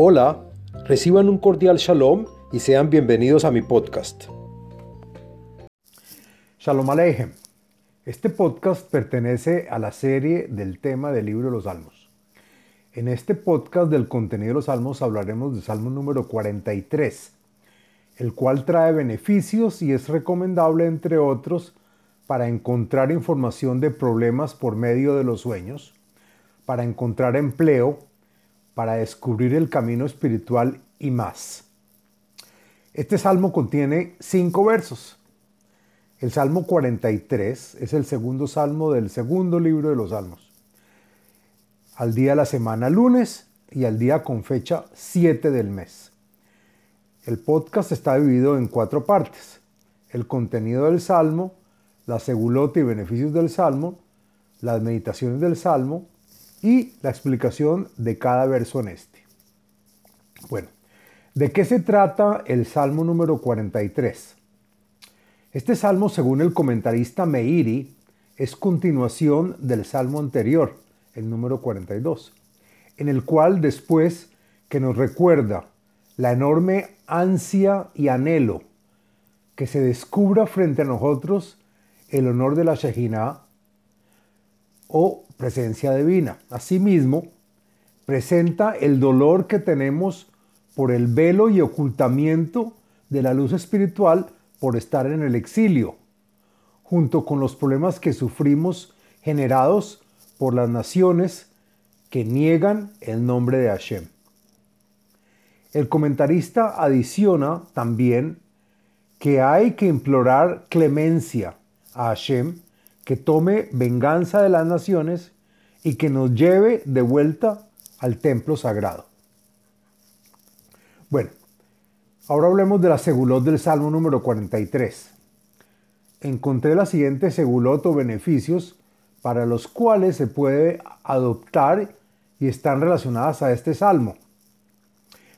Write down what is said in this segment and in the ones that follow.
Hola, reciban un cordial shalom y sean bienvenidos a mi podcast. Shalom Aleichem. Este podcast pertenece a la serie del tema del libro de los Salmos. En este podcast del contenido de los Salmos hablaremos del Salmo número 43, el cual trae beneficios y es recomendable, entre otros, para encontrar información de problemas por medio de los sueños, para encontrar empleo, para descubrir el camino espiritual y más. Este salmo contiene cinco versos. El Salmo 43 es el segundo salmo del segundo libro de los salmos. Al día de la semana lunes y al día con fecha 7 del mes. El podcast está dividido en cuatro partes. El contenido del salmo, la segulota y beneficios del salmo, las meditaciones del salmo y la explicación de cada verso en este. Bueno, ¿de qué se trata el Salmo número 43? Este salmo, según el comentarista Meiri, es continuación del salmo anterior, el número 42, en el cual después que nos recuerda la enorme ansia y anhelo que se descubra frente a nosotros el honor de la Shejinah o presencia divina. Asimismo, presenta el dolor que tenemos por el velo y ocultamiento de la luz espiritual por estar en el exilio, junto con los problemas que sufrimos generados por las naciones que niegan el nombre de Hashem. El comentarista adiciona también que hay que implorar clemencia a Hashem que tome venganza de las naciones y que nos lleve de vuelta al templo sagrado. Bueno, ahora hablemos de la segulot del Salmo número 43. Encontré la siguiente segulot o beneficios para los cuales se puede adoptar y están relacionadas a este salmo.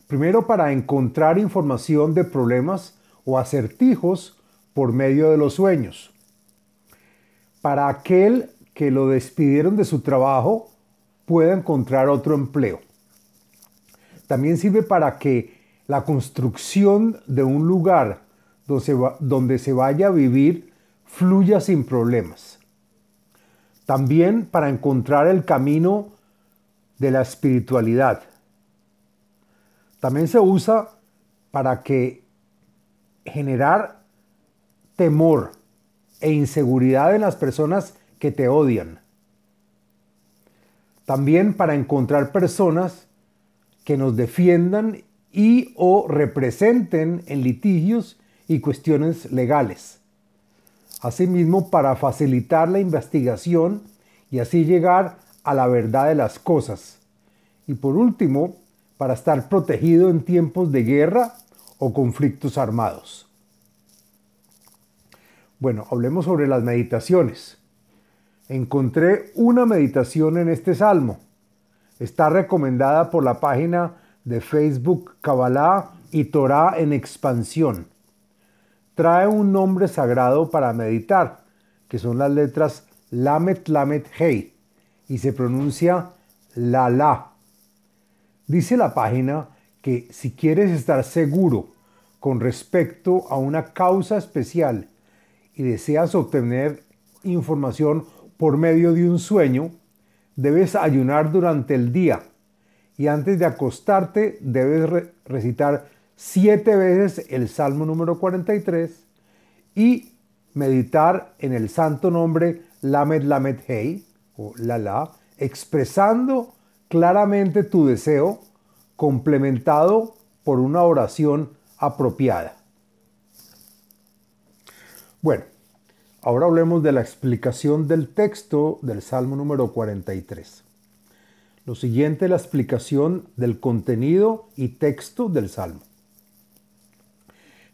Primero, para encontrar información de problemas o acertijos por medio de los sueños para aquel que lo despidieron de su trabajo pueda encontrar otro empleo. También sirve para que la construcción de un lugar donde se, vaya a vivir fluya sin problemas. También para encontrar el camino de la espiritualidad. También se usa para que generar temor e inseguridad en las personas que te odian. También para encontrar personas que nos defiendan y o representen en litigios y cuestiones legales. Asimismo, para facilitar la investigación y así llegar a la verdad de las cosas. Y por último, para estar protegido en tiempos de guerra o conflictos armados. Bueno, hablemos sobre las meditaciones. Encontré una meditación en este salmo. Está recomendada por la página de Facebook Kabbalah y Torah en expansión. Trae un nombre sagrado para meditar, que son las letras Lamet Lamet Hei, y se pronuncia La La. Dice la página que si quieres estar seguro con respecto a una causa especial y deseas obtener información por medio de un sueño, debes ayunar durante el día y antes de acostarte debes recitar siete veces el Salmo número 43 y meditar en el santo nombre Lamed Lamed Hei o Lala, expresando claramente tu deseo complementado por una oración apropiada. Bueno, ahora hablemos de la explicación del texto del Salmo número 43. Lo siguiente es la explicación del contenido y texto del Salmo.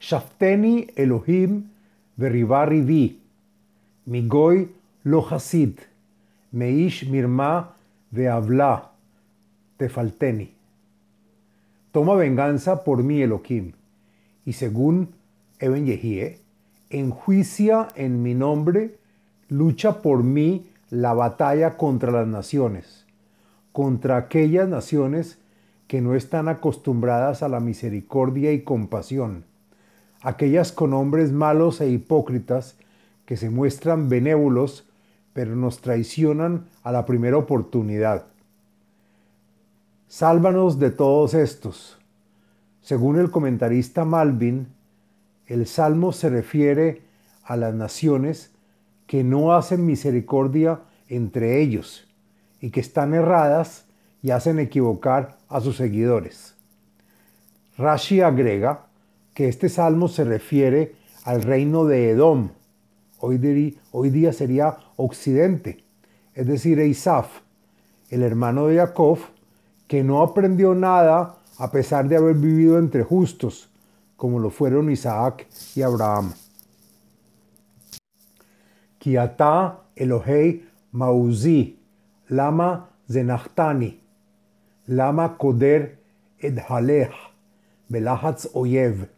Shafteni Elohim veribari vi, migoy lo hasid, meish mirma veavla, tefalteni. Toma venganza por mí, Elohim, y según Eben Yehie, enjuicia en mi nombre, lucha por mí la batalla contra las naciones, contra aquellas naciones que no están acostumbradas a la misericordia y compasión, aquellas con hombres malos e hipócritas que se muestran benévolos, pero nos traicionan a la primera oportunidad. Sálvanos de todos estos. Según el comentarista Malvin, el salmo se refiere a las naciones que no hacen misericordia entre ellos y que están erradas y hacen equivocar a sus seguidores. Rashi agrega que este salmo se refiere al reino de Edom, hoy, día sería Occidente, es decir, Isaf, el hermano de Jacob, que no aprendió nada a pesar de haber vivido entre justos, como lo fueron Isaac y Abraham. Kiata Elohei Mauzi, Lama Zenachtani, Lama Koder Edhalech, Belahatz Oyev.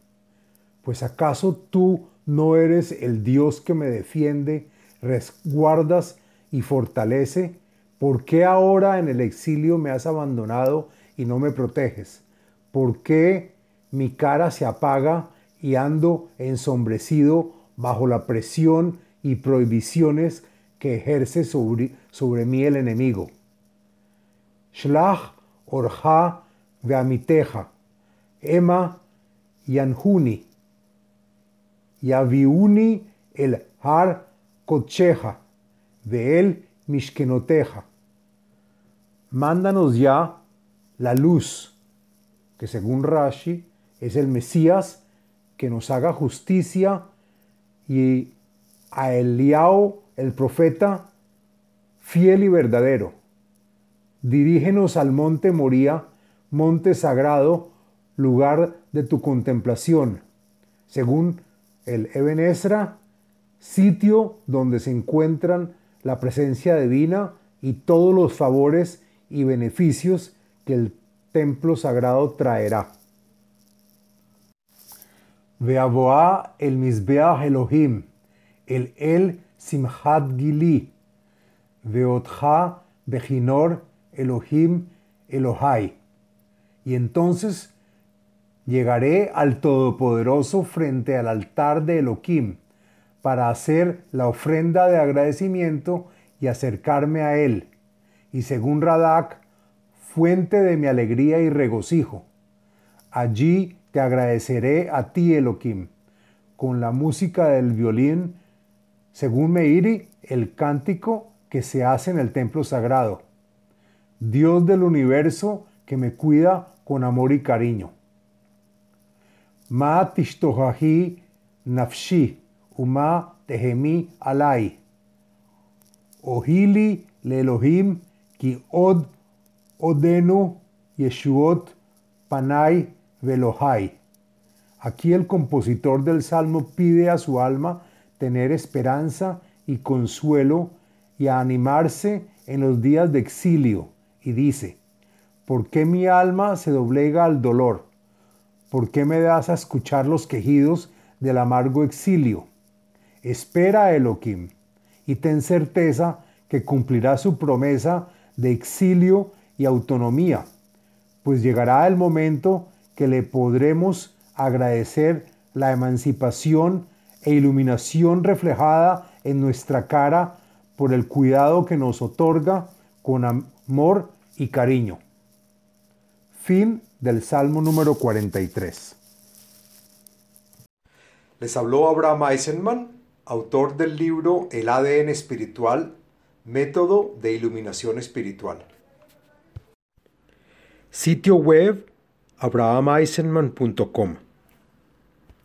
Pues acaso tú no eres el Dios que me defiende, resguardas y fortalece. ¿Por qué ahora en el exilio me has abandonado y no me proteges? ¿Por qué mi cara se apaga y ando ensombrecido bajo la presión y prohibiciones que ejerce sobre, sobre mí el enemigo? Shlach orja veamiteja, Emma yanjuni, yaviuni el har kocheja, de él mishkenoteja. Mándanos ya la luz, que según Rashi es el Mesías que nos haga justicia y a Eliao, el profeta, fiel y verdadero. Dirígenos al monte Moría, monte sagrado, lugar de tu contemplación, según el Eben sitio donde se encuentran la presencia divina y todos los favores y beneficios que el templo sagrado traerá. El Mizbeach Elohim, el El Gili, Veotja Bejinor Elohim Elohai. Y entonces llegaré al Todopoderoso frente al altar de Elohim para hacer la ofrenda de agradecimiento y acercarme a Él. Y según Radak, fuente de mi alegría y regocijo. Allí te agradeceré a ti, Elohim, con la música del violín, según Meiri, el cántico que se hace en el templo sagrado. Dios del universo que me cuida con amor y cariño. Ma tishtohahi nafshi, uma tehemi alai. Ohili le Elohim ki od odenu yeshuot panai velohai. Aquí el compositor del salmo pide a su alma tener esperanza y consuelo y a animarse en los días de exilio y dice, ¿por qué mi alma se doblega al dolor? ¿Por qué me das a escuchar los quejidos del amargo exilio? Espera, Elohim, y ten certeza que cumplirá su promesa de exilio y autonomía, pues llegará el momento que le podremos agradecer la emancipación e iluminación reflejada en nuestra cara por el cuidado que nos otorga con amor y cariño. Fin del Salmo número 43. Les habló Abraham Eisenman, autor del libro El ADN espiritual, método de iluminación espiritual. Sitio web abrahameisenman.com